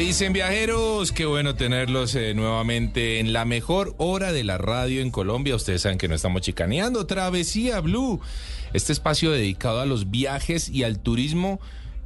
Dicen viajeros? Qué bueno tenerlos eh, nuevamente en la mejor hora de la radio en Colombia. Ustedes saben que no estamos chicaneando. Travesía Blue, este espacio dedicado a los viajes y al turismo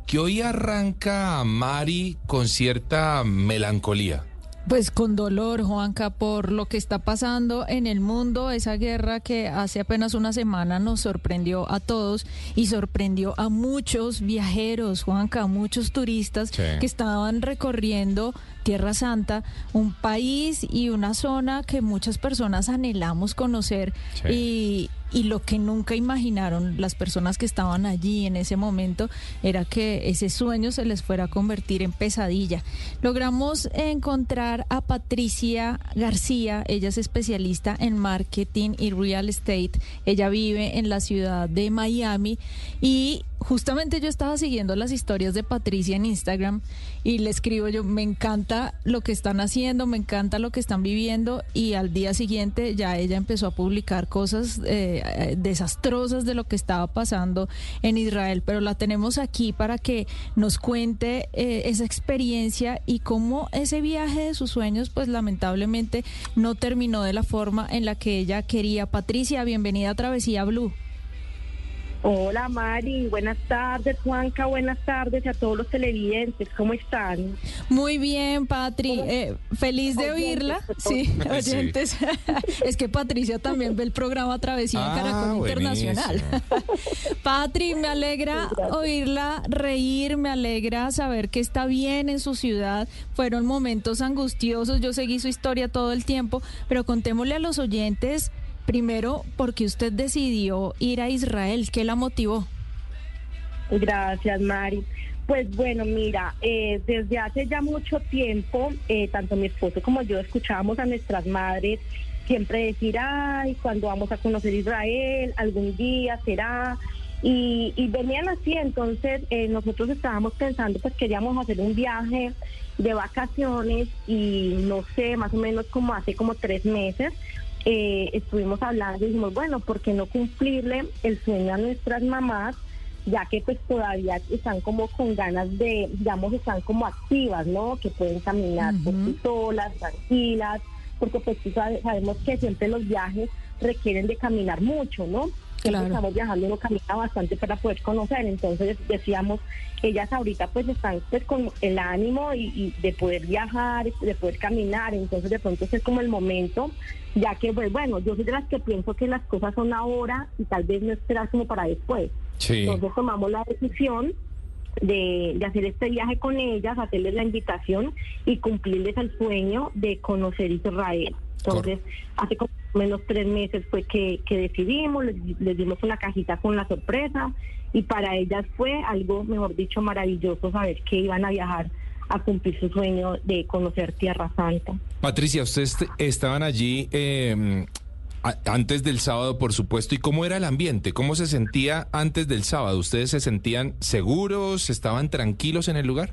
que hoy arranca Mari con cierta melancolía. Pues con dolor, Juanca, por lo que está pasando en el mundo, esa guerra que hace apenas una semana nos sorprendió a todos y sorprendió a muchos viajeros, Juanca, a muchos turistas Sí. que estaban recorriendo Tierra Santa, un país y una zona que muchas personas anhelamos conocer y, y lo que nunca imaginaron las personas que estaban allí en ese momento era que ese sueño se les fuera a convertir en pesadilla. Logramos encontrar a Patricia García, ella es especialista en marketing y real estate, ella vive en la ciudad de Miami y justamente yo estaba siguiendo las historias de Patricia en Instagram y le escribo yo, me encanta lo que están haciendo, me encanta lo que están viviendo y al día siguiente ya ella empezó a publicar cosas eh, eh, desastrosas de lo que estaba pasando en Israel, pero la tenemos aquí para que nos cuente eh, esa experiencia y cómo ese viaje de sus sueños pues lamentablemente no terminó de la forma en la que ella quería. Patricia, bienvenida a Travesía Blue. Hola Mari, buenas tardes Juanca, buenas tardes a todos los televidentes, ¿cómo están? Muy bien, Patri. Eh, feliz de Oyentes, oírla. Sí, Sí. oyentes. es que Patricia también ve el programa Travesía en Ah, Caracol Internacional. Patri, me alegra oírla reír, me alegra saber que está bien en su ciudad. Fueron momentos angustiosos, yo seguí su historia todo el tiempo, pero contémosle a los oyentes, primero, por qué usted decidió ir a Israel, ¿qué la motivó? Gracias Mari. Pues bueno, mira, eh, desde hace ya mucho tiempo, eh, tanto mi esposo como yo escuchábamos a nuestras madres siempre decir, ay, cuando vamos a conocer Israel, algún día será. Y, y venían así, entonces eh, nosotros estábamos pensando, pues queríamos hacer un viaje de vacaciones y no sé, más o menos como hace como tres meses, eh, estuvimos hablando y dijimos, bueno, ¿por qué no cumplirle el sueño a nuestras mamás? ya que pues todavía están como con ganas de, digamos, están como activas, ¿no? Que pueden caminar por sí solas, tranquilas, porque pues sabemos que siempre los viajes requieren de caminar mucho, ¿no? Claro. estamos viajando, uno camina bastante para poder conocer, entonces decíamos, ellas ahorita pues están pues con el ánimo y, y de poder viajar, de poder caminar, entonces de pronto ese es como el momento, ya que pues bueno, yo soy de las que pienso que las cosas son ahora y tal vez no esperar como para después. Sí. Entonces tomamos la decisión de, de hacer este viaje con ellas, hacerles la invitación y cumplirles el sueño de conocer Israel. Entonces, hace como menos tres meses fue que, que decidimos, les, les dimos una cajita con la sorpresa y para ellas fue algo, mejor dicho, maravilloso saber que iban a viajar a cumplir su sueño de conocer Tierra Santa. Patricia, ustedes est- estaban allí eh, antes del sábado, por supuesto. ¿Y cómo era el ambiente? ¿Cómo se sentía antes del sábado? ¿Ustedes se sentían seguros? ¿Estaban tranquilos en el lugar?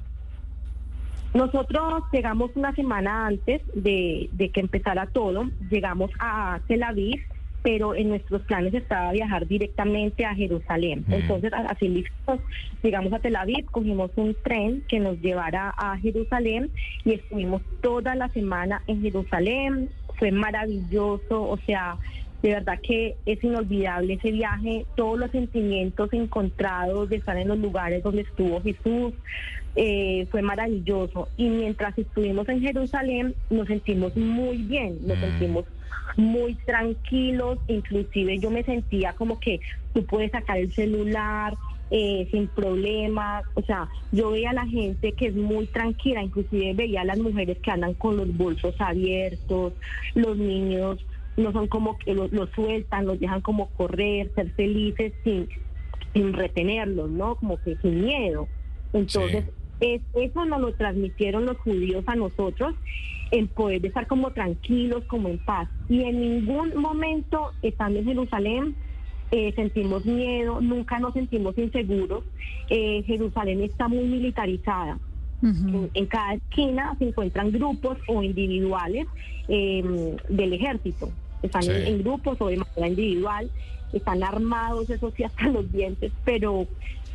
Nosotros llegamos una semana antes de, de que empezara todo, llegamos a Tel Aviv, pero en nuestros planes estaba viajar directamente a Jerusalén. Mm. Entonces, a- así listos, llegamos a Tel Aviv, cogimos un tren que nos llevara a Jerusalén y estuvimos toda la semana en Jerusalén. Fue maravilloso, o sea, de verdad que es inolvidable ese viaje, todos los sentimientos encontrados de estar en los lugares donde estuvo Jesús, eh, fue maravilloso. Y mientras estuvimos en Jerusalén, nos sentimos muy bien, nos Mm. sentimos muy tranquilos, inclusive yo me sentía como que tú puedes sacar el celular eh, sin problemas, o sea, yo veía a la gente que es muy tranquila, inclusive veía a las mujeres que andan con los bolsos abiertos, los niños no son como que los, los sueltan, los dejan como correr, ser felices sin, sin retenerlos, ¿no? Como que sin miedo. Entonces, es- eso nos lo transmitieron los judíos a nosotros, en poder estar como tranquilos, como en paz. Y en ningún momento, estando en Jerusalén, eh, sentimos miedo, nunca nos sentimos inseguros. Eh, Jerusalén está muy militarizada. En cada esquina se encuentran grupos o individuales eh, del ejército. Están Sí. en, en grupos o de manera individual, están armados, eso sí, hasta los dientes, pero,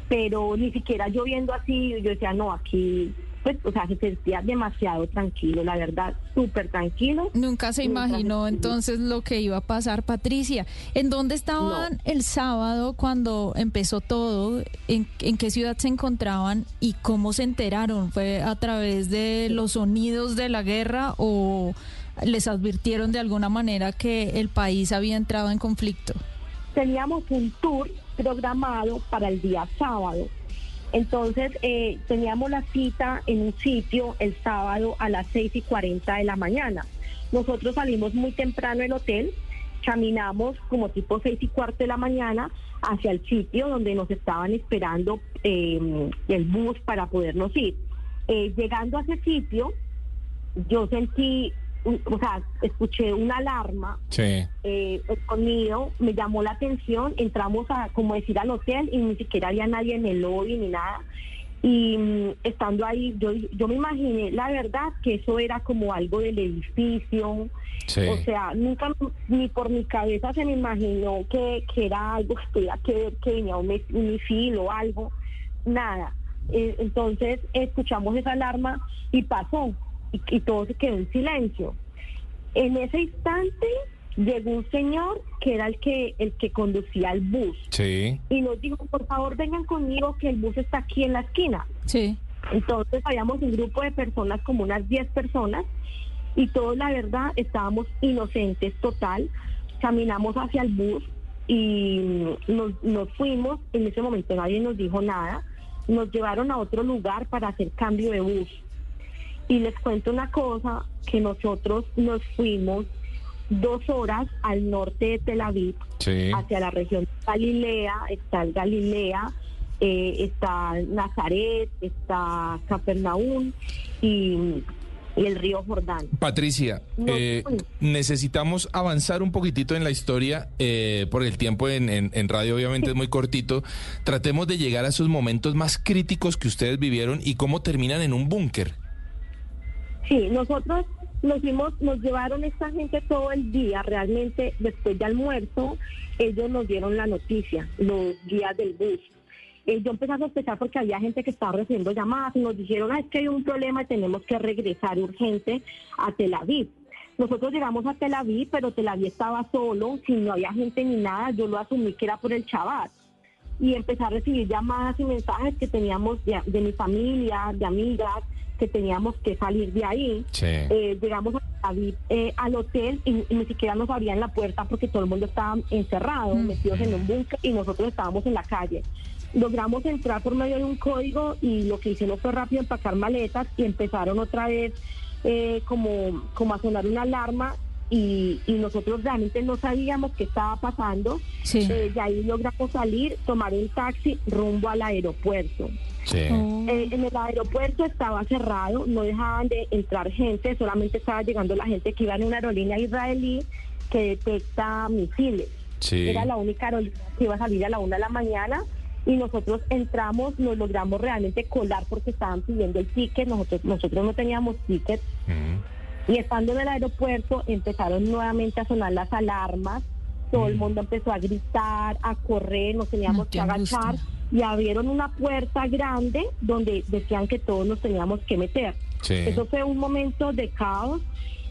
pero ni siquiera yo viendo así, yo decía, no, aquí, pues, o sea, se sentía demasiado tranquilo, la verdad, súper tranquilo. Nunca se imaginó entonces lo que iba a pasar, Patricia. ¿En dónde estaban el sábado cuando empezó todo? ¿En, en qué ciudad se encontraban y cómo se enteraron? ¿Fue a través de los sonidos de la guerra o les advirtieron de alguna manera que el país había entrado en conflicto? teníamos un tour programado para el día sábado. Entonces eh, teníamos la cita en un sitio el sábado a las 6 y 40 de la mañana. Nosotros salimos muy temprano del hotel, caminamos como tipo 6 y cuarto de la mañana hacia el sitio donde nos estaban esperando eh, el bus para podernos ir. Eh, llegando a ese sitio, yo sentí, un- o sea, escuché una alarma Sí. eh, el sonido me llamó la atención, entramos a como decir al hotel y ni siquiera había nadie en el lobby ni nada. Y mm, estando ahí, yo, yo me imaginé, la verdad, que eso era como algo del edificio. Sí. O sea, nunca ni por mi cabeza se me imaginó que, que era algo que tuviera que ver, que venía un, un misil o algo. Nada. Eh, entonces escuchamos esa alarma y pasó. Y, y todo se quedó en silencio. En ese instante llegó un señor que era el que el que conducía el bus Sí. y nos dijo, por favor, vengan conmigo que el bus está aquí en la esquina. Sí. Entonces habíamos un grupo de personas, como unas 10 personas, y todos, la verdad, estábamos inocentes total. Caminamos hacia el bus y nos, nos fuimos. En ese momento nadie nos dijo nada. Nos llevaron a otro lugar para hacer cambio de bus. Y les cuento una cosa, que nosotros nos fuimos dos horas al norte de Tel Aviv, Sí. hacia la región de Galilea, está el Galilea, eh, está Nazaret, está Capernaum y, y el río Jordán. Patricia, eh, necesitamos avanzar un poquitito en la historia, eh, porque el tiempo en, en- en radio obviamente es muy cortito. Tratemos de llegar a esos momentos más críticos que ustedes vivieron y cómo terminan en un búnker. Sí, nosotros nos fuimos, nos llevaron esta gente todo el día, realmente después de almuerzo, ellos nos dieron la noticia, los guías del bus. Eh, yo empecé a sospechar porque había gente que estaba recibiendo llamadas y nos dijeron, "Ah, es que hay un problema y tenemos que regresar urgente a Tel Aviv. Nosotros llegamos a Tel Aviv, pero Tel Aviv estaba solo, si no había gente ni nada, yo lo asumí que era por el Shabbat. Y empecé a recibir llamadas y mensajes que teníamos de, de mi familia, de amigas, que teníamos que salir de ahí. Sí. Eh, llegamos a eh, al hotel y, y ni siquiera nos abrían la puerta porque todo el mundo estaba encerrado, metidos en un búnker y nosotros estábamos en la calle. logramos entrar por medio de un código y lo que hicimos fue rápido empacar maletas y empezaron otra vez eh, como, como a sonar una alarma y, y nosotros realmente no sabíamos qué estaba pasando. Sí. Eh, de ahí logramos salir, tomar un taxi rumbo al aeropuerto. Sí. Eh, en el aeropuerto estaba cerrado, no dejaban de entrar gente, solamente estaba llegando la gente que iba en una aerolínea israelí que detecta misiles. Sí. Era la única aerolínea que iba a salir a la una de la mañana y nosotros entramos, nos logramos realmente colar porque estaban pidiendo el ticket, nosotros, nosotros no teníamos ticket. Y estando en el aeropuerto empezaron nuevamente a sonar las alarmas, todo el Mm. mundo empezó a gritar, a correr, nos teníamos No, que angustia. agachar y abrieron una puerta grande donde decían que todos nos teníamos que meter. Sí. Eso fue un momento de caos.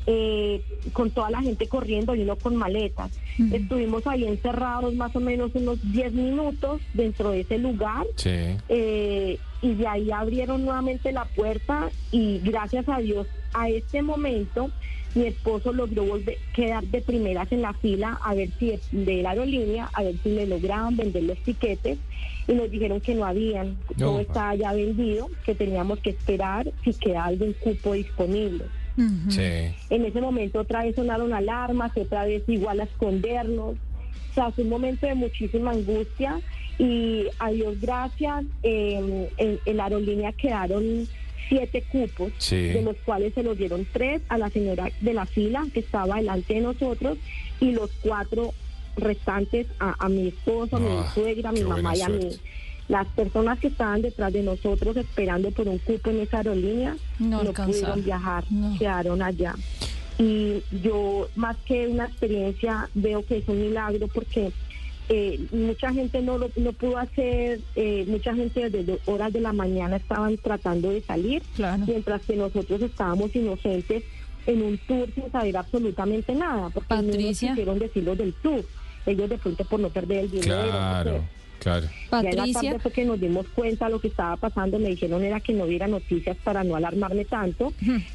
Eh, con toda la gente corriendo y uno con maletas. Estuvimos ahí encerrados más o menos unos 10 minutos dentro de ese lugar Sí. eh, y de ahí abrieron nuevamente la puerta y gracias a Dios a este momento mi esposo logró volver, quedar de primeras en la fila a ver si de la aerolínea, a ver si le lograban vender los tiquetes y nos dijeron que no habían, No. todo estaba ya vendido, que teníamos que esperar si quedaba algún cupo disponible. Sí. En ese momento otra vez sonaron alarmas, otra vez igual a escondernos. O sea, fue un momento de muchísima angustia y a Dios gracias, eh, en, en la aerolínea quedaron siete cupos, Sí. de los cuales se los dieron tres a la señora de la fila que estaba delante de nosotros y los cuatro restantes a, a mi esposo, a mi Ah, suegra, a mi mamá y a mí. Las personas que estaban detrás de nosotros esperando por un cupo en esa aerolínea No no, pudieron viajar, No. quedaron allá. Y yo, más que una experiencia, veo que es un milagro porque eh, mucha gente no lo no pudo hacer, eh, mucha gente desde horas de la mañana estaban tratando de salir, Claro. mientras que nosotros estábamos inocentes en un tour sin saber absolutamente nada, porque no nos quisieron decir los del tour. Ellos de pronto por no perder el dinero. sé. Claro. Ya en la Patricia, tarde fue que nos dimos cuenta de lo que estaba pasando, me dijeron era que no hubiera noticias para no alarmarme tanto,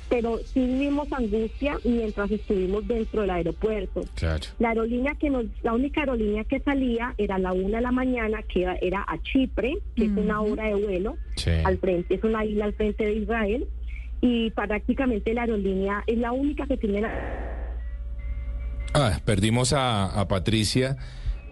pero sí vivimos angustia mientras estuvimos dentro del aeropuerto. Claro. La aerolínea que nos, la única aerolínea que salía era a la una de la mañana, que era, era a Chipre, que es una hora de vuelo, Sí. al frente, es una isla al frente de Israel, y prácticamente la aerolínea es la única que tiene la, Ah, perdimos a, a Patricia.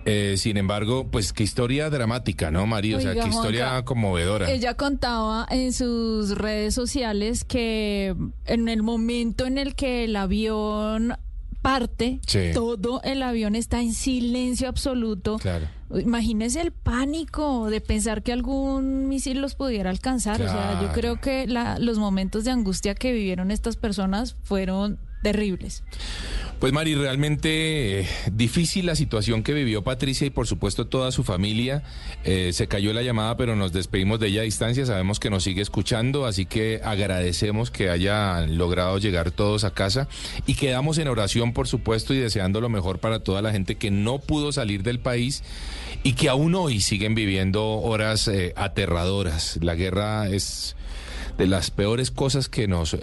Eh, sin embargo, pues qué historia dramática, ¿no, María? O sea, Oiga, qué historia Juanca, conmovedora. ella contaba en sus redes sociales que en el momento en el que el avión parte, Sí. todo el avión está en silencio absoluto. Claro. Imagínese el pánico de pensar que algún misil los pudiera alcanzar. O sea, yo creo que la- los momentos de angustia que vivieron estas personas fueron terribles. Pues Mari, realmente eh, difícil la situación que vivió Patricia y por supuesto toda su familia. Eh, se cayó la llamada, pero nos despedimos de ella a distancia. Sabemos que nos sigue escuchando, así que agradecemos que hayan logrado llegar todos a casa y quedamos en oración, por supuesto, y deseando lo mejor para toda la gente que no pudo salir del país y que aún hoy siguen viviendo horas eh, aterradoras. La guerra es de las peores cosas que nos,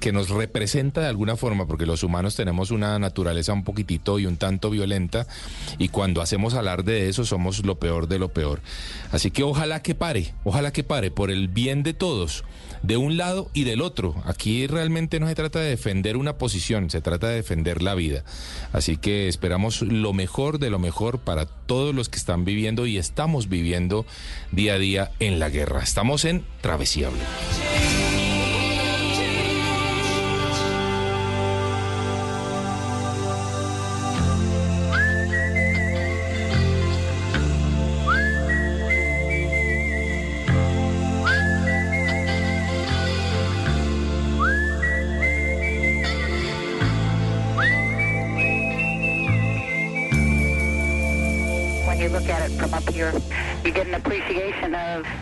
que nos representa de alguna forma, porque los humanos tenemos una naturaleza un poquitito y un tanto violenta, y cuando hacemos alarde de eso somos lo peor de lo peor. Así que ojalá que pare, ojalá que pare, por el bien de todos, de un lado y del otro. Aquí realmente no se trata de defender una posición, se trata de defender la vida. Así que esperamos lo mejor de lo mejor para todos los que están viviendo y estamos viviendo día a día en la guerra. Estamos en Travesía Blue.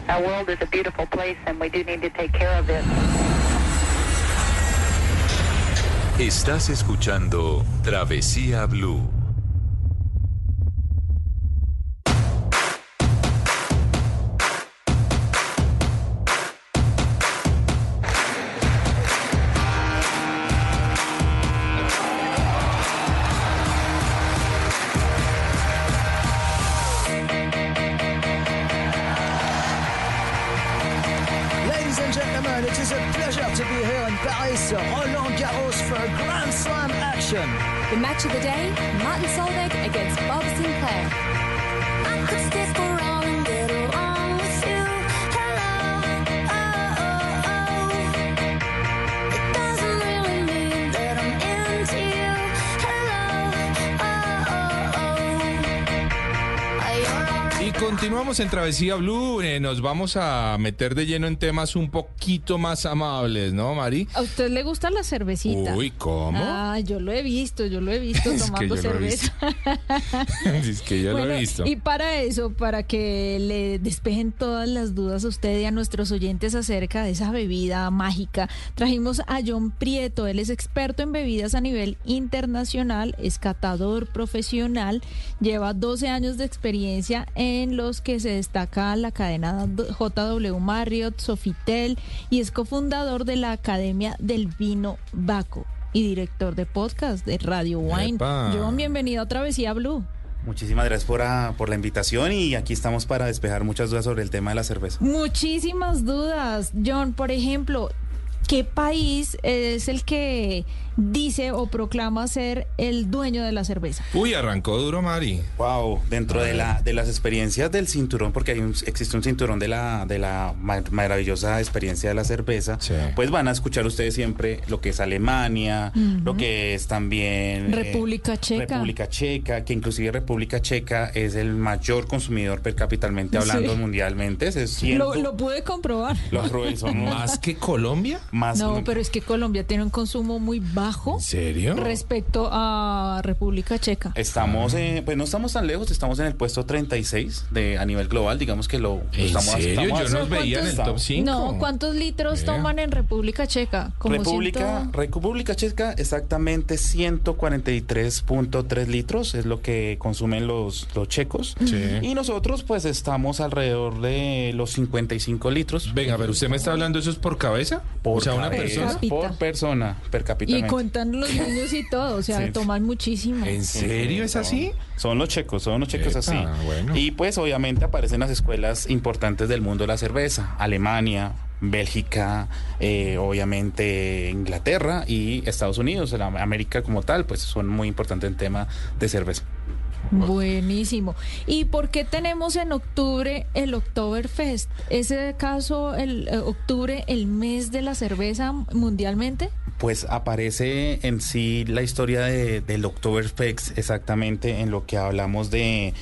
Our world is a beautiful place and we do need to take care of it. Estás escuchando Travesía Blue. The match of the day, Martin Solveig continuamos en Travesía Blue. eh, nos vamos a meter de lleno en temas un poquito más amables, ¿no, Mari? ¿A usted le gusta la cervecita? Uy, ¿cómo? Ah, yo lo he visto, yo lo he visto Es tomando cerveza. es que yo lo he visto. Y para eso, para que le despejen todas las dudas a usted y a nuestros oyentes acerca de esa bebida mágica, trajimos a John Prieto. Él es experto en bebidas a nivel internacional, es catador profesional, lleva 12 años de experiencia en los que se destaca la cadena JW Marriott, Sofitel y es cofundador de la Academia del Vino Baco. Y director de podcast de Radio Wine. Epa. John, bienvenido a Travesía Blue. Muchísimas gracias por, ah, por la invitación y aquí estamos para despejar muchas dudas sobre el tema de la cerveza. Muchísimas dudas. John, por ejemplo, ¿qué país es el que dice o proclama ser el dueño de la cerveza? Uy, arrancó duro, Mari. Wow, dentro de, la, de las experiencias del cinturón, porque hay un- existe un cinturón de la, de la ma- maravillosa experiencia de la cerveza, Sí. pues van a escuchar ustedes siempre lo que es Alemania, lo que es también... eh, República Checa. República Checa, que inclusive República Checa es el mayor consumidor per capitalmente hablando Sí. mundialmente. Es Lo, pude comprobar. los son ¿Más que Colombia? Más... No, pero es que Colombia tiene un consumo muy bajo ¿En serio? respecto a República Checa. Estamos, eh, pues no estamos tan lejos, estamos en el puesto 36 de, a nivel global, digamos que lo, lo ¿En estamos serio? estamos Yo nos haciendo. veía en el top 5. No, ¿cuántos litros toman en República Checa? Como República, ciento- República Checa, exactamente 143.3 litros es lo que consumen los, los checos. Sí. Y nosotros pues estamos alrededor de los 55 litros. Venga, pero usted me está hablando eso es por cabeza? por sea, una persona. Por persona, per cápita. Y contan los niños y todo, o sea, Sí. toman muchísimo. ¿En serio es así? Son los checos, son los checos Epa, así. bueno. Y pues obviamente aparecen las escuelas importantes del mundo de la cerveza. Alemania, Bélgica, eh, obviamente Inglaterra y Estados Unidos. La América como tal, pues son muy importantes en tema de cerveza. Buenísimo. ¿Y por qué tenemos en octubre el Oktoberfest? ¿Es acaso el eh, octubre el mes de la cerveza mundialmente? Pues aparece en sí la historia de, del Oktoberfest exactamente en lo que hablamos de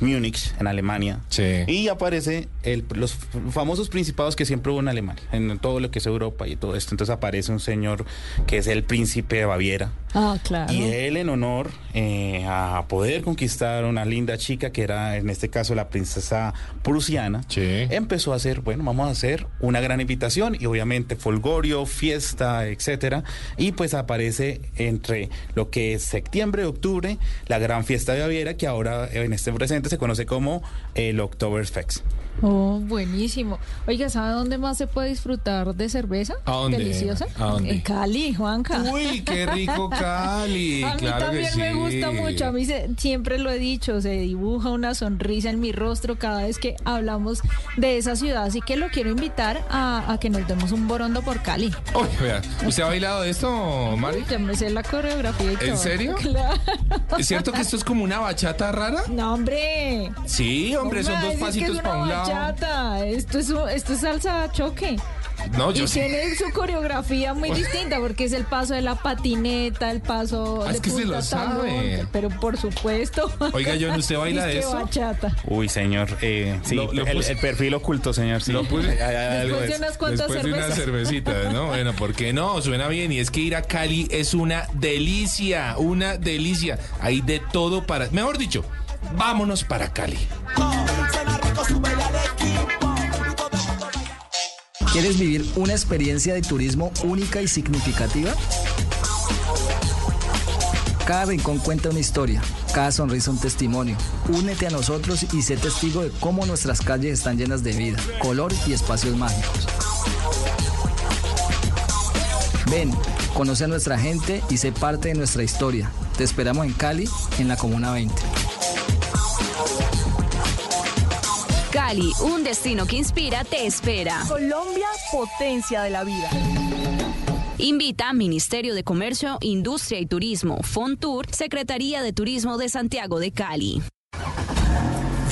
Múnich, en Alemania. Sí. Y aparece el- los famosos principados que siempre hubo en Alemania, en todo lo que es Europa y todo esto. Entonces aparece un señor que es el príncipe de Baviera. Ah, claro. Y él en honor eh, a poder conquistar una linda chica que era en este caso la princesa prusiana, Sí. empezó a hacer, bueno, vamos a hacer una gran invitación y obviamente folgorio, fiesta, etcétera. Y pues aparece entre lo que es septiembre, octubre, la gran fiesta de Baviera que ahora eh, en este presente se conoce como el Oktoberfest. Oh, buenísimo. Oiga, ¿sabe dónde más se puede disfrutar de cerveza? ¿A dónde? Deliciosa. ¿A dónde? En Cali, Juanca. Uy, qué rico Cali. A mí claro también que sí. me gusta mucho, a mí se- siempre lo he dicho, se dibuja una sonrisa en mi rostro cada vez que hablamos de esa ciudad, así que lo quiero invitar a, a que nos demos un borondo por Cali. Uy, vea, ¿Usted ha bailado de esto, Mari? Ya me sé la coreografía y todo. ¿En serio? Claro. ¿Es cierto que esto es como una bachata rara? No, hombre. Sí, hombre, ¿Cómo son dos pasitos para un lado. Bachata? Esto es, esto es salsa choque. No, y yo sí. tiene su coreografía muy distinta porque es el paso de la patineta, el paso Ah, de es que se lo sabe. talón, Pero por supuesto. Oiga, John, ¿usted baila de eso? bachata. Uy, señor, eh, sí, Lo- lo el, puse- el perfil oculto, señor, sí. Lo puse- Hay- hay algo Después de unas cuantas Después de una cervezas. cervecita, ¿no? Bueno, ¿por qué no? Suena bien. Y es que ir a Cali es una delicia, una delicia. Hay de todo para... Mejor dicho, vámonos para Cali. ¿Quieres vivir una experiencia de turismo única y significativa? Cada rincón cuenta una historia, cada sonrisa un testimonio. Únete a nosotros y sé testigo de cómo nuestras calles están llenas de vida, color y espacios mágicos. Ven, conoce a nuestra gente y sé parte de nuestra historia. Te esperamos en Cali, en la Comuna 20. Cali, un destino que inspira, te espera. Colombia, potencia de la vida. Invita Ministerio de Comercio, Industria y Turismo, Fontur, Secretaría de Turismo de Santiago de Cali.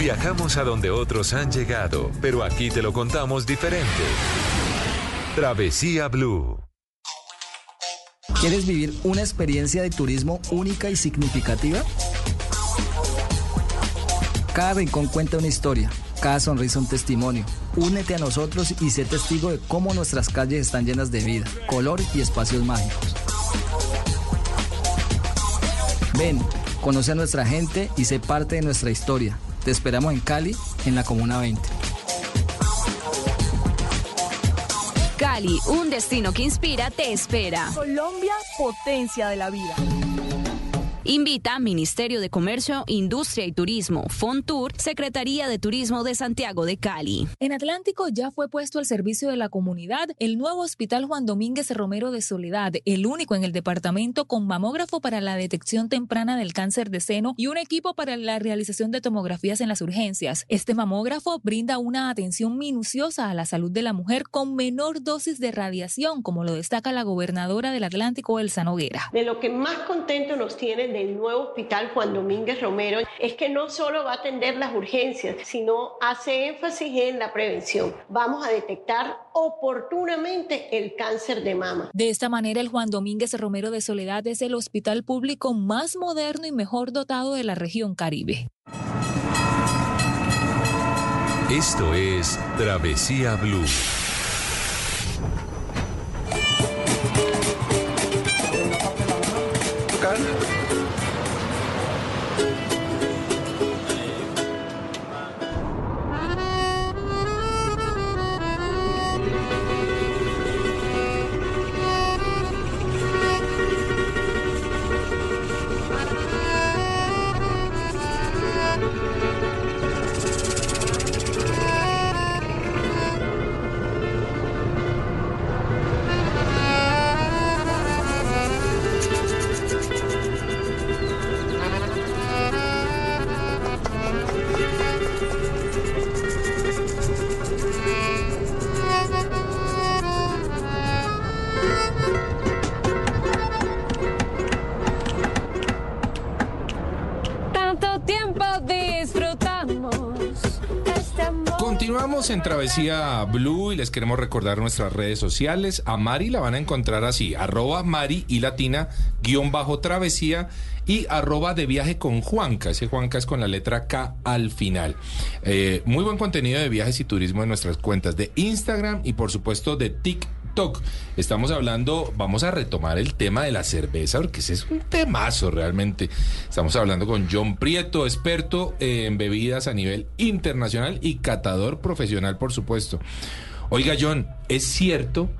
Viajamos a donde otros han llegado, pero aquí te lo contamos diferente. Travesía Blue. ¿Quieres vivir una experiencia de turismo única y significativa? Cada rincón cuenta una historia, cada sonrisa un testimonio. Únete a nosotros y sé testigo de cómo nuestras calles están llenas de vida, color y espacios mágicos. Ven, conoce a nuestra gente y sé parte de nuestra historia. Te esperamos en Cali, en la Comuna 20. Cali, un destino que inspira, te espera. Colombia, potencia de la vida. Invita Ministerio de Comercio, Industria y Turismo, Fontur, Secretaría de Turismo de Santiago de Cali. En Atlántico ya fue puesto al servicio de la comunidad el nuevo Hospital Juan Domínguez Romero de Soledad, el único en el departamento con mamógrafo para la detección temprana del cáncer de seno y un equipo para la realización de tomografías en las urgencias. Este mamógrafo brinda una atención minuciosa a la salud de la mujer con menor dosis de radiación, como lo destaca la gobernadora del Atlántico, Elsa Noguera. De lo que más contento nos tiene del nuevo hospital Juan Domínguez Romero es que no solo va a atender las urgencias, sino hace énfasis en la prevención. Vamos a detectar oportunamente el cáncer de mama. De esta manera, el Juan Domínguez Romero de Soledad es el hospital público más moderno y mejor dotado de la región Caribe. Esto es Travesía Blue. En Travesía Blue y les queremos recordar nuestras redes sociales. A Mari la van a encontrar así, arroba Mari y latina, guion bajo travesía y arroba de viaje con Juanca. Ese Juanca es con la letra K al final. Eh, muy buen contenido de viajes y turismo en nuestras cuentas de Instagram y por supuesto de TikTok. Estamos hablando, vamos a retomar el tema de la cerveza, porque ese es un temazo realmente. Estamos hablando con John Prieto, experto en bebidas a nivel internacional y catador profesional, por supuesto. Oiga, John, ¿es cierto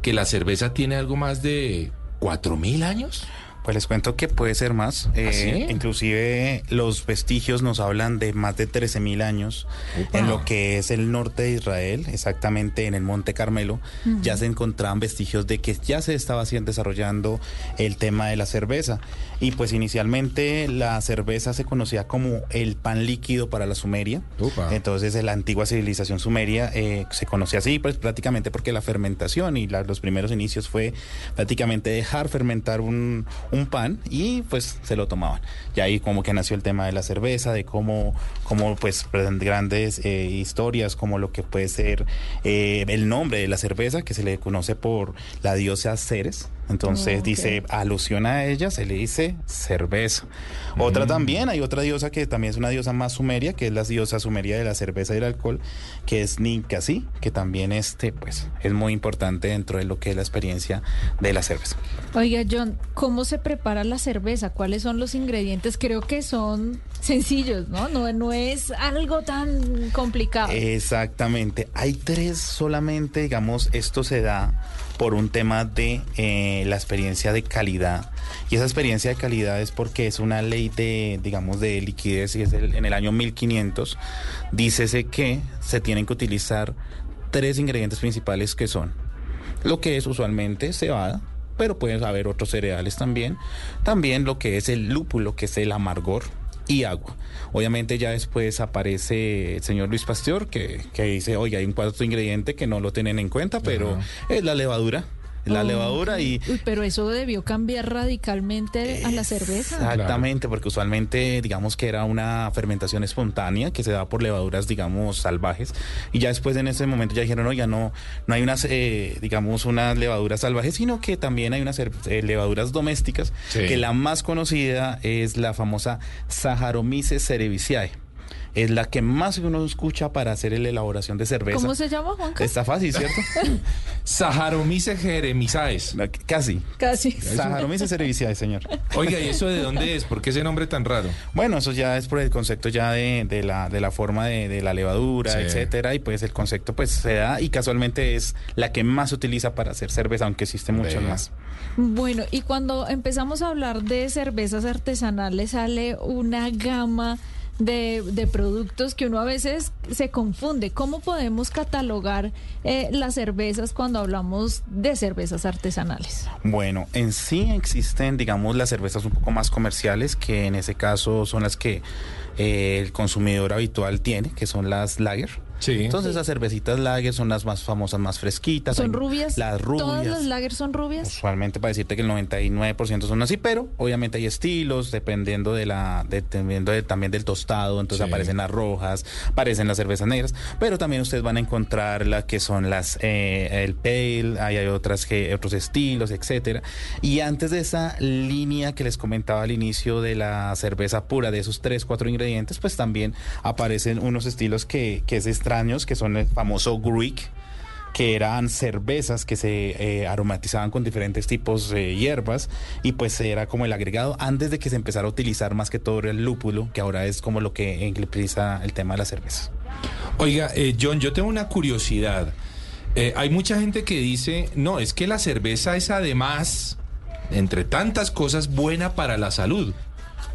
que la cerveza tiene algo más de cuatro mil años? Pues les cuento que puede ser más. Eh, sí? Inclusive los vestigios nos hablan de más de 13.000 años Upa. en lo que es el norte de Israel, exactamente en el Monte Carmelo. Ujú. Ya se encontraban vestigios de que ya se estaba haciendo, desarrollando el tema de la cerveza. Y pues inicialmente la cerveza se conocía como el pan líquido para la Sumeria. Entonces en la antigua civilización sumeria eh, se conocía así, pues prácticamente porque la fermentación y la- los primeros inicios fue prácticamente dejar fermentar un, un pan y pues se lo tomaban. Y ahí como que nació el tema de la cerveza, de cómo, cómo pues grandes eh, historias como lo que puede ser eh, el nombre de la cerveza que se le conoce por la diosa Ceres. Entonces Oh, dice, alusión a ella, se le dice cerveza. Otra también, hay otra diosa que también es una diosa más sumeria, que es la diosa sumeria de la cerveza y el alcohol, que es Ninkasi, que también este, pues, es muy importante dentro de lo que es la experiencia de la cerveza. Oiga, John, ¿cómo se prepara la cerveza? ¿Cuáles son los ingredientes? Creo que son sencillos, ¿no? No, no es algo tan complicado. Exactamente. Hay tres solamente, digamos, esto se da por un tema de eh, la experiencia de calidad. Y esa experiencia de calidad es porque es una ley de, digamos, de liquidez y es el- en el año 1500. Dícese que se tienen que utilizar tres ingredientes principales que son lo que es usualmente cebada, pero pueden haber otros cereales también. También lo que es el lúpulo, que es el amargor y agua. Obviamente ya después aparece el señor Luis Pasteur que, que dice, oye, hay un cuarto ingrediente que no lo tienen en cuenta, pero Ajá. es la levadura. La Oh, levadura y Uy, pero eso debió cambiar radicalmente a la cerveza. Exactamente, porque usualmente digamos que era una fermentación espontánea que se da por levaduras, digamos, salvajes. Y ya después en ese momento ya dijeron, oiga, no, no hay unas, eh, digamos, unas levaduras salvajes, sino que también hay unas eh, levaduras domésticas, Sí. que la más conocida es la famosa Saccharomyces cerevisiae. Es la que más uno escucha para hacer la elaboración de cerveza. ¿Cómo se llama, Juanca? Está fácil, ¿cierto? Saharomyces jeremisaes. Casi. Casi. Saccharomyces cerevisiae, señor. Oiga, ¿y eso de dónde es? ¿Por qué ese nombre tan raro? Bueno, eso ya es por el concepto ya de, de la, de la forma de, de la levadura, Sí. etcétera, y pues el concepto pues se da y casualmente es la que más se utiliza para hacer cerveza, aunque existen muchas más. Bueno, y cuando empezamos a hablar de cervezas artesanales sale una gama de, de productos que uno a veces se confunde. ¿Cómo podemos catalogar eh, las cervezas cuando hablamos de cervezas artesanales? Bueno, en sí existen, digamos, las cervezas un poco más comerciales, que en ese caso son las que eh, el consumidor habitual tiene, que son las lager. Sí. Entonces las cervecitas lager son las más famosas, más fresquitas. ¿Son Hay rubias? Las rubias. ¿Todas las lagers son rubias? Usualmente para decirte que el 99% son así, pero obviamente hay estilos dependiendo de la dependiendo de- también del tostado, entonces Sí. aparecen las rojas, aparecen las cervezas negras, pero también ustedes van a encontrar las que son las eh, el pale, ahí hay otras que otros estilos, etcétera. Y antes de esa línea que les comentaba al inicio de la cerveza pura de esos tres cuatro ingredientes, pues también aparecen unos estilos que que es extraños, que son el famoso Greek que eran cervezas que se eh, aromatizaban con diferentes tipos de hierbas y pues era como el agregado antes de que se empezara a utilizar más que todo el lúpulo, que ahora es como lo que utiliza el tema de las cervezas. Oiga, eh, John, yo tengo una curiosidad. Eh, hay mucha gente que dice, no, es que la cerveza es además, entre tantas cosas, buena para la salud.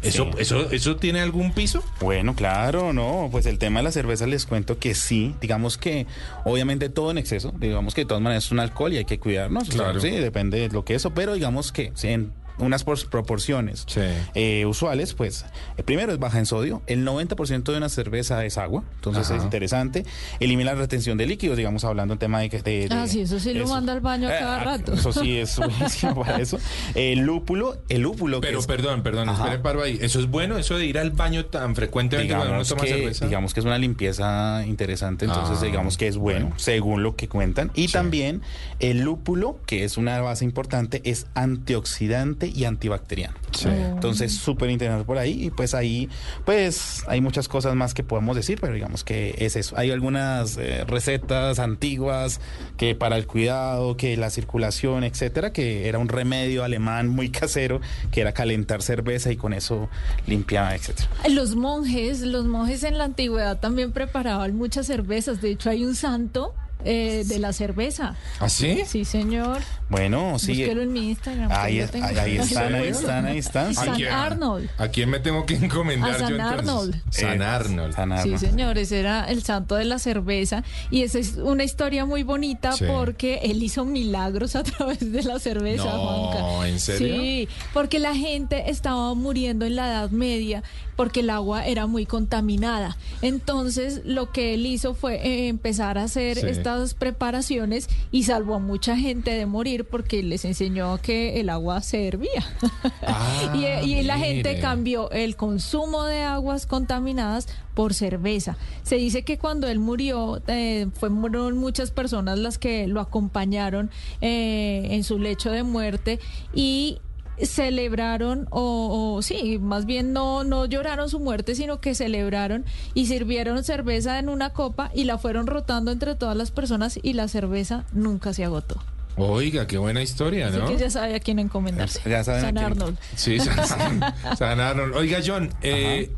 ¿Eso, Sí. eso, ¿Eso tiene algún piso? Bueno, claro, no, pues el tema de la cerveza les cuento que sí, digamos que obviamente todo en exceso, digamos que de todas maneras es un alcohol y hay que cuidarnos, o sea, Claro. sí, depende de lo que eso, pero digamos que sí, en unas por- proporciones Sí. eh, usuales, pues eh, primero es baja en sodio, el 90% de una cerveza es agua, entonces Ajá. es interesante, elimina la retención de líquidos, digamos hablando en tema de... que- de- de- Ah, sí, eso sí lo manda al baño a cada Eh, rato. Eso sí es buenísimo para eso. El lúpulo, el lúpulo que Pero es- perdón, perdón, espere, paro ahí. ¿Eso es bueno? ¿Eso de ir al baño tan frecuentemente cuando uno toma que, cerveza? digamos que es una limpieza interesante, entonces Ah, digamos que es bueno, bueno. según lo que cuentan. Y también el lúpulo, que es una base importante, es antioxidante y antibacteriano. Sí. Entonces, súper interesante por ahí. Y pues ahí, pues hay muchas cosas más que podemos decir, pero digamos que es eso. Hay algunas eh, recetas antiguas que para el cuidado, que la circulación, etcétera, que era un remedio alemán muy casero, que era calentar cerveza y con eso limpiaba, etcétera. Los monjes, los monjes en la antigüedad también preparaban muchas cervezas. De hecho, hay un santo eh, de la cerveza. ¿Ah, sí? Sí, señor. Bueno, sí. Búsquelo en mi Instagram. Ahí, es- ahí, ahí están, ahí están, ahí están. San sí. Arnold. ¿A quién me tengo que encomendar A San yo entonces? Arnold. San Eh, Arnold. San Sí, Arnold. señores, era el santo de la cerveza y esa es una historia muy bonita Sí. porque él hizo milagros a través de la cerveza, No, Juanca. ¿en serio? Sí, porque la gente estaba muriendo en la Edad Media porque el agua era muy contaminada. Entonces, lo que él hizo fue eh, empezar a hacer Sí. Estas preparaciones y salvó a mucha gente de morir porque les enseñó que el agua se hervía. Ah, y, y la gente cambió el consumo de aguas contaminadas por cerveza. Se dice que cuando él murió, eh, fueron muchas personas las que lo acompañaron eh, en su lecho de muerte y celebraron o, o sí, más bien no no lloraron su muerte, sino que celebraron y sirvieron cerveza en una copa y la fueron rotando entre todas las personas y la cerveza nunca se agotó. Oiga, qué buena historia, Así ¿no? que ya sabe a quién encomendarse. Ya saben a San quién. Arnold. Sí, San, San Arnold. Oiga, John, eh,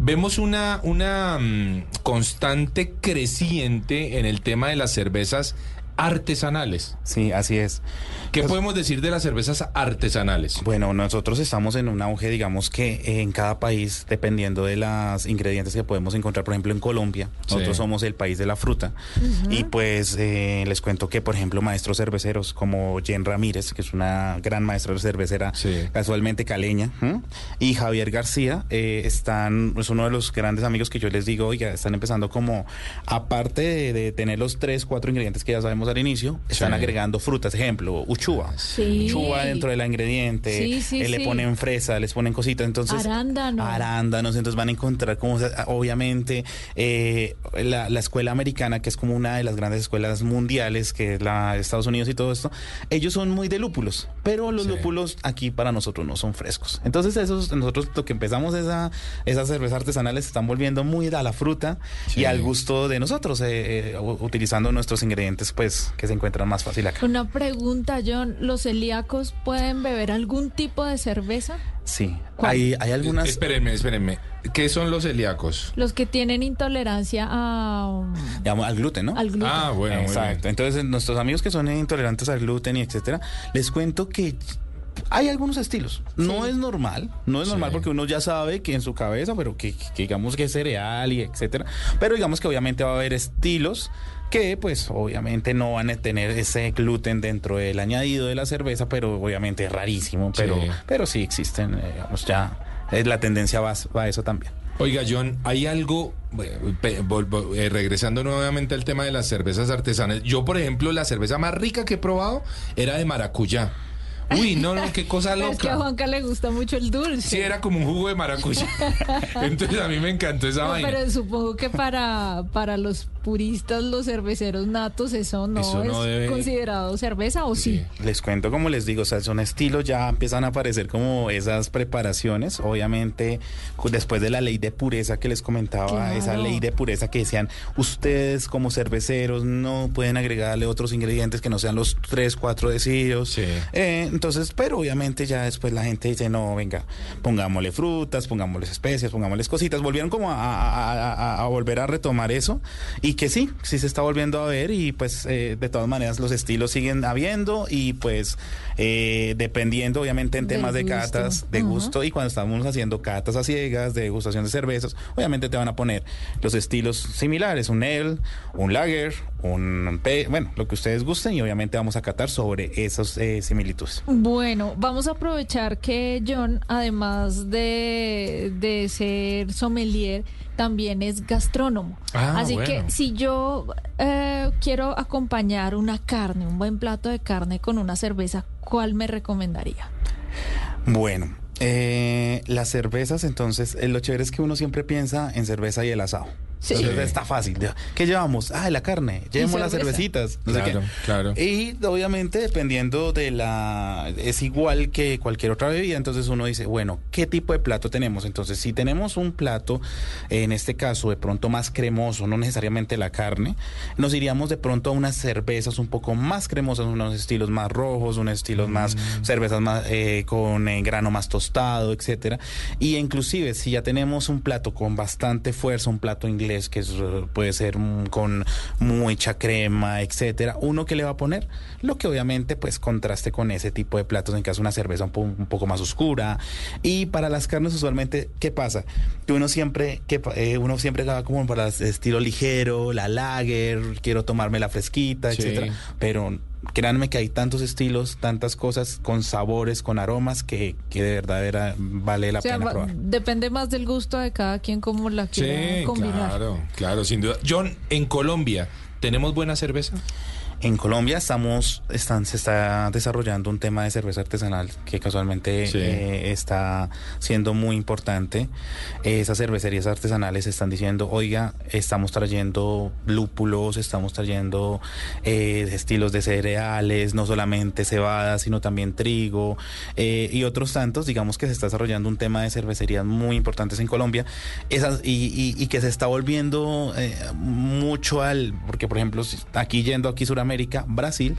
vemos una, una mm, constante creciente en el tema de las cervezas artesanales. Sí, así es. ¿Qué podemos decir de las cervezas artesanales? Bueno, nosotros estamos en un auge, digamos que en cada país, dependiendo de los ingredientes que podemos encontrar, por ejemplo, en Colombia, nosotros Sí. somos el país de la fruta. Y pues eh, les cuento que, por ejemplo, maestros cerveceros como Jen Ramírez, que es una gran maestra cervecera, Sí. casualmente caleña, y Javier García, eh, están, es uno de los grandes amigos que yo les digo, oiga, están empezando como, aparte de, de tener los tres, cuatro ingredientes que ya sabemos al inicio, están Sí. agregando frutas. Ejemplo, uchuva. Sí. Uchuva dentro del ingrediente. Sí, sí, eh, Le ponen fresa, les ponen cositas. Entonces, Arándano. arándanos, entonces van a encontrar como obviamente eh, la, la escuela americana, que es como una de las grandes escuelas mundiales, que es la de Estados Unidos y todo esto, ellos son muy de lúpulos, pero los lúpulos aquí para nosotros no son frescos. Entonces esos, nosotros lo que empezamos esa, esas cervezas artesanales se están volviendo muy a la fruta y al gusto de nosotros, eh, eh, utilizando nuestros ingredientes pues que se encuentran más fácil acá. Una pregunta, John. ¿Los celíacos pueden beber algún tipo de cerveza? Sí, hay, hay algunas... Eh, Espérenme, espérenme. ¿Qué son los celíacos? Los que tienen intolerancia a... al gluten, ¿no? Al gluten. Ah, bueno, muy Exacto. Entonces, nuestros amigos que son intolerantes al gluten y etcétera, les cuento que hay algunos estilos. No es normal, no es normal porque uno ya sabe que en su cabeza, pero que, que digamos que es cereal y etcétera. Pero digamos que obviamente va a haber estilos que pues obviamente no van a tener ese gluten dentro del añadido de la cerveza, pero obviamente es rarísimo, pero Sí. pero sí existen, eh, digamos ya eh, la tendencia va, va a eso también. Oiga, John, hay algo, eh, regresando nuevamente al tema de las cervezas artesanales. Yo, por ejemplo, la cerveza más rica que he probado era de maracuyá. Uy, no, no, qué cosa Pero es que a loca. Juanca le gusta mucho el dulce. Sí, era como un jugo de maracuyá. Entonces a mí me encantó esa No, vaina. pero supongo que para, para los puristas, los cerveceros natos, eso no, Eso no es debe- considerado cerveza, ¿o sí? Les cuento como les digo, o sea, son estilos, ya empiezan a aparecer como esas preparaciones, obviamente después de la ley de pureza que les comentaba, Claro. esa ley de pureza que decían, ustedes como cerveceros no pueden agregarle otros ingredientes que no sean los tres, cuatro decidios. Eh, entonces, pero obviamente ya después la gente dice, no, venga, pongámosle frutas, pongámosle especias, pongámosle cositas, volvieron como a, a- a- a- a volver a retomar eso y que sí, sí se está volviendo a ver y pues eh, de todas maneras los estilos siguen habiendo y pues eh, dependiendo obviamente en temas de catas, de gusto y cuando estamos haciendo catas a ciegas, de degustación de cervezas, obviamente te van a poner los estilos similares, un ale, un lager, un pe- bueno, lo que ustedes gusten y obviamente vamos a catar sobre esas eh, similitudes. Bueno, vamos a aprovechar que John, además de, de ser sommelier, también es gastrónomo. Ah, Así bueno. que si yo eh, quiero acompañar una carne, un buen plato de carne con una cerveza, ¿cuál me recomendaría? Bueno, eh, las cervezas, entonces, eh, lo chévere es que uno siempre piensa en cerveza y el asado. Sí. Entonces Sí. está fácil. ¿Qué llevamos? Ah, la carne. Llevemos las cerveza. cervecitas. No sé Claro, qué. claro. Y obviamente dependiendo de la... Es igual que cualquier otra bebida, entonces uno dice, bueno, ¿qué tipo de plato tenemos? Entonces, si tenemos un plato, en este caso de pronto más cremoso, no necesariamente la carne, nos iríamos de pronto a unas cervezas un poco más cremosas, unos estilos más rojos, unos estilos más, cervezas más eh, con eh, grano más tostado, etcétera. Y inclusive si ya tenemos un plato con bastante fuerza, un plato inglés que es, eh, puede ser mm, con mucha crema, etcétera, uno que le va a poner lo que obviamente pues contraste con ese tipo de platos. En caso una cerveza un, po- un poco más oscura. Y para las carnes usualmente qué pasa que uno siempre que eh, uno siempre va como para estilo ligero la lager quiero tomarme la fresquita Sí. etcétera. Pero créanme que hay tantos estilos tantas cosas con sabores con aromas que, que de verdad era- vale la O sea, pena va- probar depende más del gusto de cada quien cómo la quiera Sí, combinar. claro, claro, sin duda. John, en Colombia, ¿tenemos buena cerveza? En Colombia estamos, están, se está desarrollando un tema de cerveza artesanal que casualmente Sí. eh, está siendo muy importante. Esas cervecerías artesanales están diciendo, oiga, estamos trayendo lúpulos, estamos trayendo eh, estilos de cereales, no solamente cebada, sino también trigo eh, y otros tantos. Digamos que se está desarrollando un tema de cervecerías muy importantes en Colombia esas, y, y- y que se está volviendo mucho al, porque por ejemplo, aquí yendo aquí Suramérica, Brasil.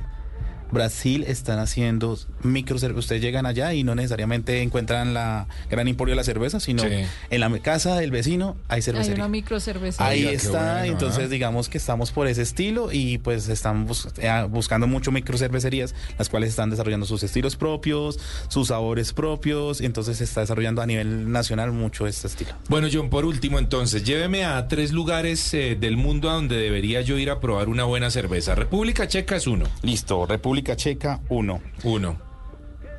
Brasil están haciendo micro Ustedes llegan allá y no necesariamente encuentran la gran emporio de la cerveza, sino Sí. en la casa del vecino hay Hay cervecería. una micro cerveza. Ahí Oiga, está, bueno, entonces ¿ah? digamos que estamos por ese estilo y pues están bus- eh, buscando mucho micro cervecerías, las cuales están desarrollando sus estilos propios, sus sabores propios, y entonces se está desarrollando a nivel nacional mucho este estilo. Bueno, John, por último, entonces, lléveme a tres lugares eh, del mundo a donde debería yo ir a probar una buena cerveza. República Checa es uno. Listo, República Checa, uno. Uno.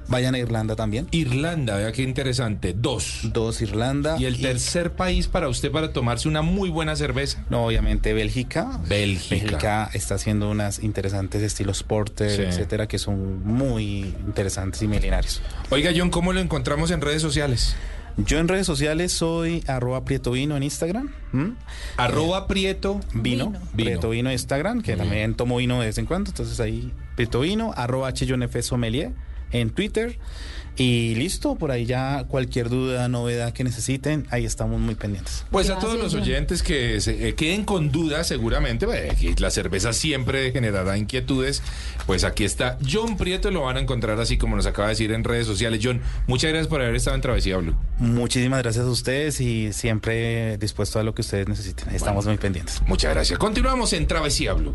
Vayan a Irlanda también. Irlanda, vea qué interesante. Dos. Dos Irlanda. Y el tercer país para usted para tomarse una muy buena cerveza. No, obviamente Bélgica. Bélgica. Bélgica está haciendo unas interesantes estilos porter, Sí. etcétera, que son muy interesantes y milenarios. Oiga, John, ¿cómo lo encontramos en redes sociales? Yo en redes sociales soy arroba Prieto Vino en Instagram. ¿m? Arroba Prieto Vino. Vino. Prieto Vino en Instagram, que también tomo vino de vez en cuando. Entonces ahí Prieto Vino, arroba F. Sommelier en Twitter. Y listo, por ahí ya cualquier duda, novedad que necesiten, ahí estamos muy pendientes. Pues a todos los oyentes que se eh, queden con dudas, seguramente, que la cerveza siempre generará inquietudes, pues aquí está John Prieto, lo van a encontrar así como nos acaba de decir en redes sociales. John, muchas gracias por haber estado en Travesía Blue. Muchísimas gracias a ustedes y siempre dispuesto a lo que ustedes necesiten. Ahí Estamos muy pendientes. Muchas gracias. Continuamos en Travesía Blue.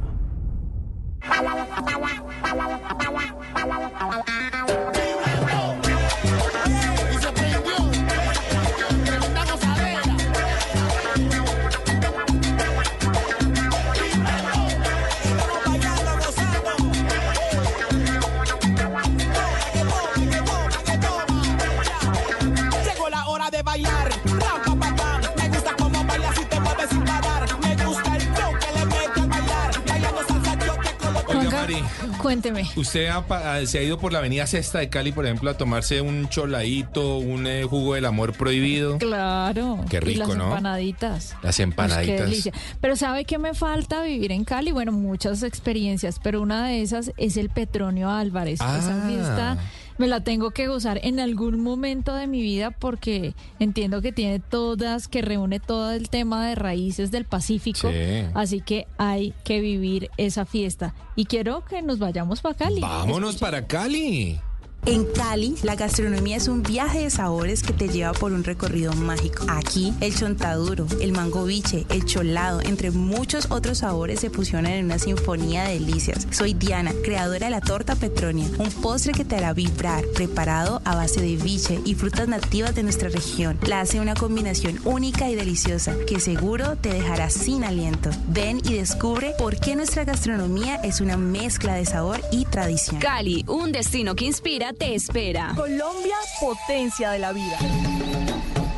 ¿Usted ha ah, se ha ido por la avenida Cesta de Cali, por ejemplo, a tomarse un choladito, un eh, jugo del amor prohibido? Claro. Qué y rico, las ¿no? empanaditas. Las Pues, qué empanaditas. delicia. Pero ¿sabe qué me falta vivir en Cali? Bueno, muchas experiencias, pero una de esas es el Petronio Álvarez. Esa Ah. fiesta me la tengo que gozar en algún momento de mi vida porque entiendo que tiene todas, que reúne todo el tema de raíces del Pacífico. Sí. Así que hay que vivir esa fiesta. Y quiero que nos vayamos para Cali. Vámonos para Cali. En Cali, la gastronomía es un viaje de sabores que te lleva por un recorrido mágico. Aquí, el chontaduro, el mango biche, el cholado, entre muchos otros sabores se fusionan en una sinfonía de delicias. Soy Diana, creadora de la torta Petronia, un postre que te hará vibrar, preparado a base de biche y frutas nativas de nuestra región. La hace una combinación única y deliciosa que seguro te dejará sin aliento. Ven y descubre por qué nuestra gastronomía es una mezcla de sabor y tradición. Cali, un destino que inspira, te espera. Colombia, potencia de la vida.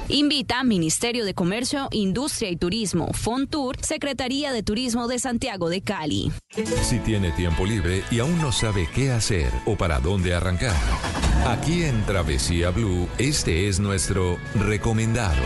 Invita Ministerio de Comercio, Industria y Turismo, Fontur, Secretaría de Turismo de Santiago de Cali. Si tiene tiempo libre y aún no sabe qué hacer o para dónde arrancar, aquí en Travesía Blue, este es nuestro recomendado.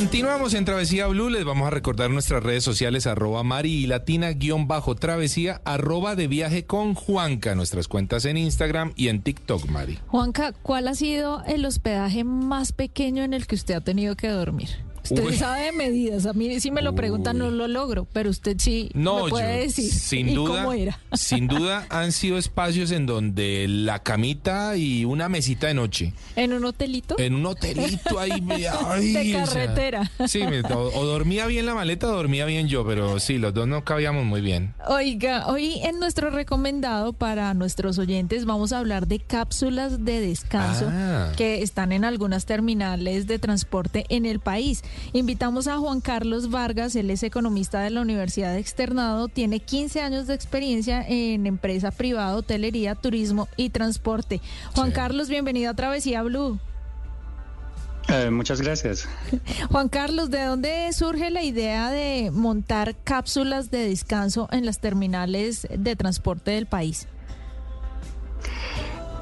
Continuamos en Travesía Blue. Les vamos a recordar nuestras redes sociales, arroba Mari y Latina guion bajo Travesía, arroba de viaje con Juanca. Nuestras cuentas en Instagram y en TikTok, Mari. Juanca, ¿cuál ha sido el hospedaje más pequeño en el que usted ha tenido que dormir? Usted Uy. sabe de medidas. A mí si me lo preguntan no lo logro, pero usted sí No, me puede yo, decir. sin ¿Y duda, cómo era? sin duda han sido espacios en donde la camita y una mesita de noche, ¿En un hotelito? en un hotelito ahí, ay, de o sea, carretera. sí, o, o dormía bien la maleta o dormía bien yo, pero sí, los dos no cabíamos muy bien. Oiga, hoy en nuestro recomendado para nuestros oyentes vamos a hablar de cápsulas de descanso Ah. que están en algunas terminales de transporte en el país. Invitamos a Juan Carlos Vargas, él es economista de la Universidad Externado, tiene 15 años de experiencia en empresa privada, hotelería, turismo y transporte. Juan Carlos, bienvenido a Travesía Blue. Eh, muchas gracias. Juan Carlos, ¿de dónde surge la idea de montar cápsulas de descanso en las terminales de transporte del país?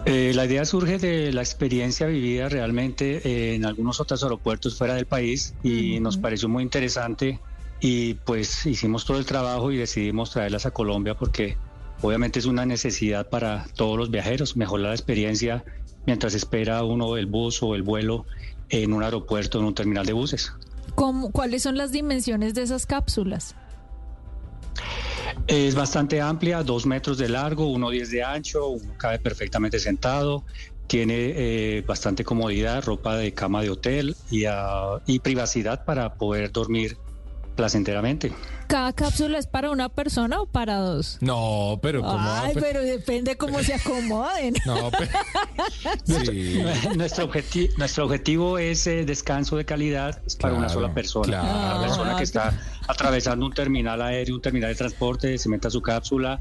Eh, la idea surge de la experiencia vivida realmente eh, en algunos otros aeropuertos fuera del país y nos pareció muy interesante y pues hicimos todo el trabajo y decidimos traerlas a Colombia porque obviamente es una necesidad para todos los viajeros, mejorar la experiencia mientras espera uno el bus o el vuelo en un aeropuerto, en un terminal de buses. ¿Cómo- ¿Cuáles son las dimensiones de esas cápsulas? Es bastante amplia, dos metros de largo, uno diez de ancho, uno cabe perfectamente sentado, tiene eh, bastante comodidad, ropa de cama de hotel y, ah, y privacidad para poder dormir placenteramente. ¿Cada cápsula es para una persona o para dos? No, pero como... Ay, pero depende cómo se acomoden. No, pero... Sí. nuestro, objeti- nuestro objetivo es eh, descanso de calidad es para una sola persona. claro. Una persona que está atravesando un terminal aéreo, un terminal de transporte, se meta su cápsula,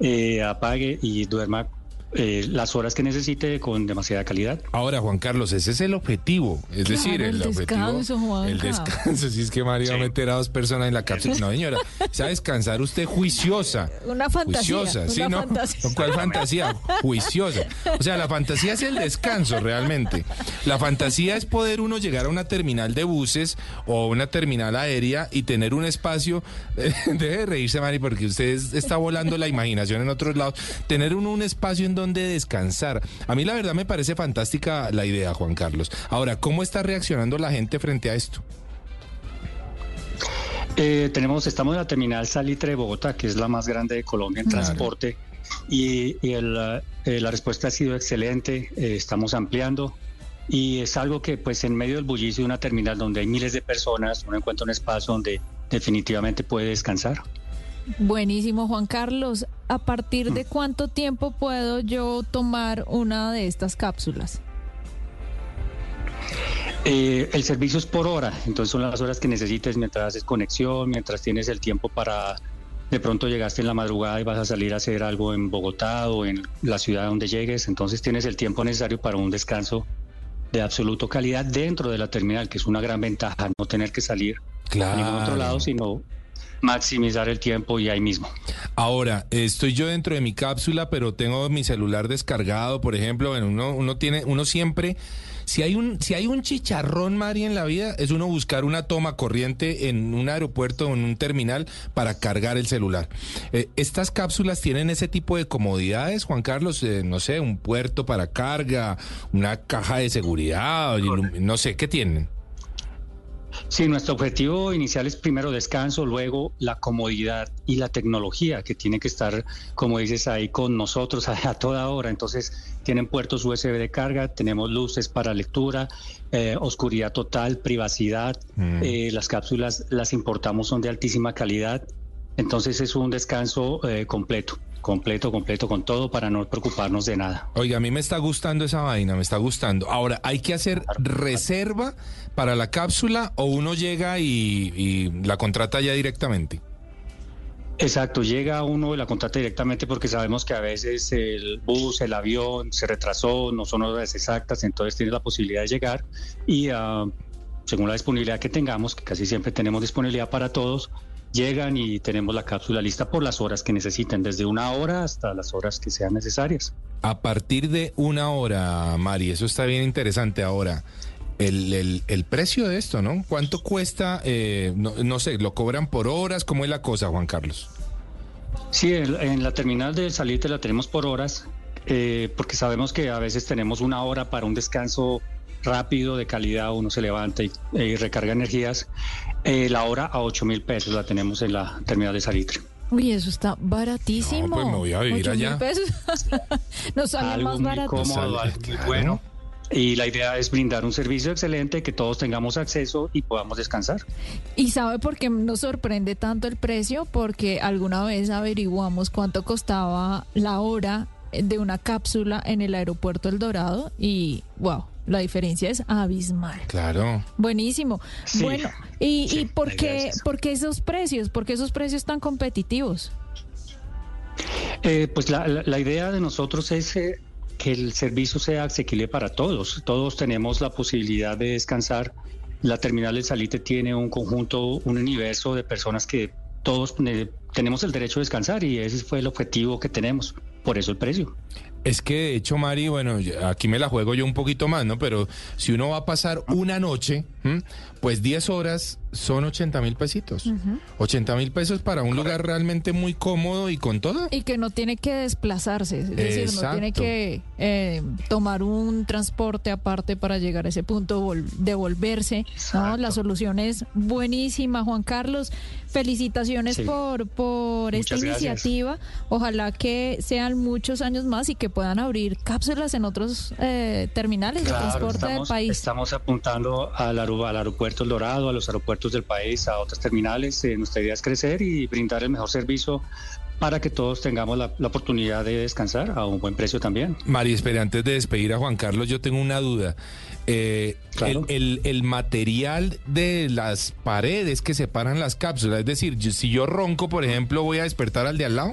eh, apague y duerma eh, las horas que necesite con demasiada calidad. Ahora, Juan Carlos, ese es el objetivo. Es Claro, decir, el, el objetivo. Juanca. El descanso. Si es que María va a meter a dos personas en la cápsula. No, señora. Se va a descansar usted juiciosa. Una fantasía. Juiciosa, sí, ¿no? fantasía. ¿Cuál fantasía? Juiciosa. O sea, la fantasía es el descanso realmente. La fantasía es poder uno llegar a una terminal de buses o una terminal aérea y tener un espacio. Deje de reírse, Mari, porque usted es- está volando la imaginación en otros lados. Tener uno un espacio en donde descansar. A mí, la verdad, me parece fantástica la idea, Juan Carlos. Ahora, ¿cómo está reaccionando la gente frente a esto? Eh, tenemos, estamos en la terminal Salitre de Bogotá, que es la más grande de Colombia en Claro. transporte, y, y el, eh, la respuesta ha sido excelente. eh, estamos ampliando y es algo que, pues, en medio del bullicio de una terminal donde hay miles de personas, uno encuentra un espacio donde definitivamente puede descansar. Buenísimo, Juan Carlos. ¿A partir de cuánto tiempo puedo yo tomar una de estas cápsulas? Eh, el servicio es por hora, entonces son las horas que necesites mientras haces conexión, mientras tienes el tiempo para de pronto llegaste en la madrugada y vas a salir a hacer algo en Bogotá o en la ciudad donde llegues, entonces tienes el tiempo necesario para un descanso de absoluto calidad dentro de la terminal, que es una gran ventaja, no tener que salir a ningún otro Claro. lado, sino maximizar el tiempo y ahí mismo. Ahora, estoy yo dentro de mi cápsula, pero tengo mi celular descargado, por ejemplo, bueno, uno, uno tiene, uno siempre, si hay un, si hay un chicharrón, Mari, en la vida, es uno buscar una toma corriente en un aeropuerto o en un terminal para cargar el celular. Eh, ¿Estas cápsulas tienen ese tipo de comodidades, Juan Carlos? Eh, no sé, un puerto para carga, una caja de seguridad, no sé, ¿qué tienen? Sí, nuestro objetivo inicial es primero descanso, luego la comodidad y la tecnología que tiene que estar, como dices, ahí con nosotros a, toda hora. Entonces, tienen puertos USB de carga, tenemos luces para lectura, eh, oscuridad total, privacidad. Mm. Eh, las cápsulas las importamos, son de altísima calidad. Entonces, es un descanso eh, completo, completo, completo, con todo para no preocuparnos de nada. Oiga, a mí me está gustando esa vaina, me está gustando. Ahora, ¿hay que hacer reserva para la cápsula o uno llega y, y la contrata ya directamente? Exacto, llega uno y la contrata directamente porque sabemos que a veces el bus, el avión se retrasó, no son horas exactas, entonces tiene la posibilidad de llegar y ah, según la disponibilidad que tengamos, que casi siempre tenemos disponibilidad para todos, llegan y tenemos la cápsula lista por las horas que necesiten, desde una hora hasta las horas que sean necesarias. A partir de una hora, Mari, eso está bien interesante ahora. El, el- el precio de esto, ¿no? ¿Cuánto cuesta? Eh, no, no sé, ¿lo cobran por horas? ¿Cómo es la cosa, Juan Carlos? Sí, en, en la terminal de salida la tenemos por horas, eh, porque sabemos que a veces tenemos una hora para un descanso rápido, de calidad, uno se levanta y, recarga energías. Eh, la hora a 8 mil pesos la tenemos en la terminal de Salitre. Uy, eso está baratísimo. No, pues me voy a vivir Ocho mil allá. pesos. Nos sale algo más muy barato. cómodo, algo muy bueno. Y la idea es brindar un servicio excelente, que todos tengamos acceso y podamos descansar. ¿Y sabe por qué nos sorprende tanto el precio? Porque alguna vez averiguamos cuánto costaba la hora de una cápsula en el aeropuerto El Dorado y wow, la diferencia es abismal. Claro. Buenísimo. Sí. Bueno, ¿y, Sí, y por, qué, por qué esos precios? ¿Por qué esos precios tan competitivos? Eh, pues la, la- la idea de nosotros es eh, que el servicio sea asequible para todos. Todos tenemos la posibilidad de descansar. La terminal del Salite tiene un conjunto, un universo de personas que todos eh, tenemos el derecho a descansar y ese fue el objetivo que tenemos. Por eso el precio. Es que de hecho, Mari, bueno, aquí me la juego yo un poquito más, ¿no? Pero si uno va a pasar una noche. Pues 10 horas son 80 mil pesitos. 80 mil pesos para un lugar realmente muy cómodo y con todo. Y que no tiene que desplazarse, es decir, no tiene que eh, tomar un transporte aparte para llegar a ese punto, vol- devolverse. ¿no? La solución es buenísima, Juan Carlos. Felicitaciones Sí. por, por esta gracias. iniciativa. Ojalá que sean muchos años más y que puedan abrir cápsulas en otros eh, terminales de transporte del país. estamos apuntando al, aeropu- al aeropuerto El Dorado, a los aeropuertos del país, a otras terminales. Eh, nuestra idea es crecer y brindar el mejor servicio para que todos tengamos la, la oportunidad de descansar a un buen precio también. Mari, espere, antes de despedir a Juan Carlos, yo tengo una duda. Eh, Claro. el, el- el material de las paredes que separan las cápsulas, es decir, yo- si yo ronco, por ejemplo, voy a despertar al de al lado.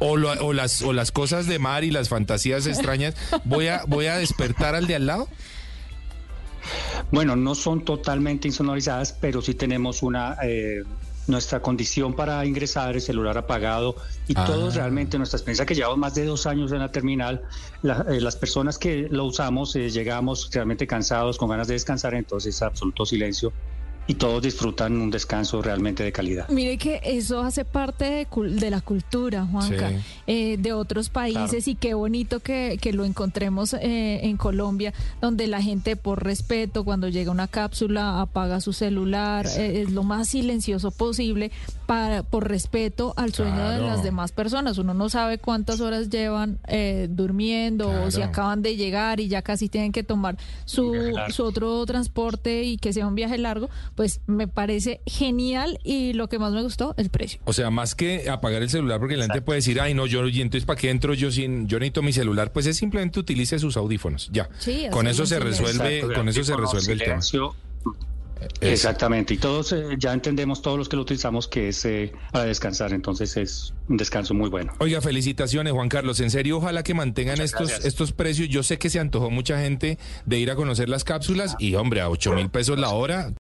O, lo- o las, o las cosas de mar y las fantasías extrañas, voy a, voy a despertar al de al lado. Bueno, no son totalmente insonorizadas, pero sí tenemos una eh, nuestra condición para ingresar, el celular apagado y Ah. todos realmente nuestra experiencia que llevamos más de dos años en la terminal, la- eh, las personas que lo usamos eh, llegamos realmente cansados, con ganas de descansar, entonces absoluto silencio y todos disfrutan un descanso realmente de calidad. Mire que eso hace parte de, cul- de la cultura, Juanca, Sí. eh, de otros países y qué bonito que, que lo encontremos eh, en Colombia, donde la gente por respeto, cuando llega una cápsula, apaga su celular, eh, es lo más silencioso posible para por respeto al sueño de las demás personas. Uno no sabe cuántas horas llevan eh, durmiendo o si acaban de llegar y ya casi tienen que tomar su, su otro transporte y que sea un viaje largo, pues me parece genial y lo que más me gustó, el precio. O sea, más que apagar el celular, porque la gente puede decir, ay, no, yo, y entonces, ¿para qué entro yo sin, yo necesito mi celular? Pues es simplemente utilice sus audífonos, ya. Sí, con eso se resuelve, Exacto, con eso se resuelve el tema. Exactamente, y todos eh, ya entendemos, todos los que lo utilizamos, que es eh, para descansar, entonces es un descanso muy bueno. Oiga, felicitaciones, Juan Carlos. En serio, ojalá que mantengan Muchas estos, gracias. estos precios. Yo sé que se antojó mucha gente de ir a conocer las cápsulas y, hombre, a 8 mil pesos la hora.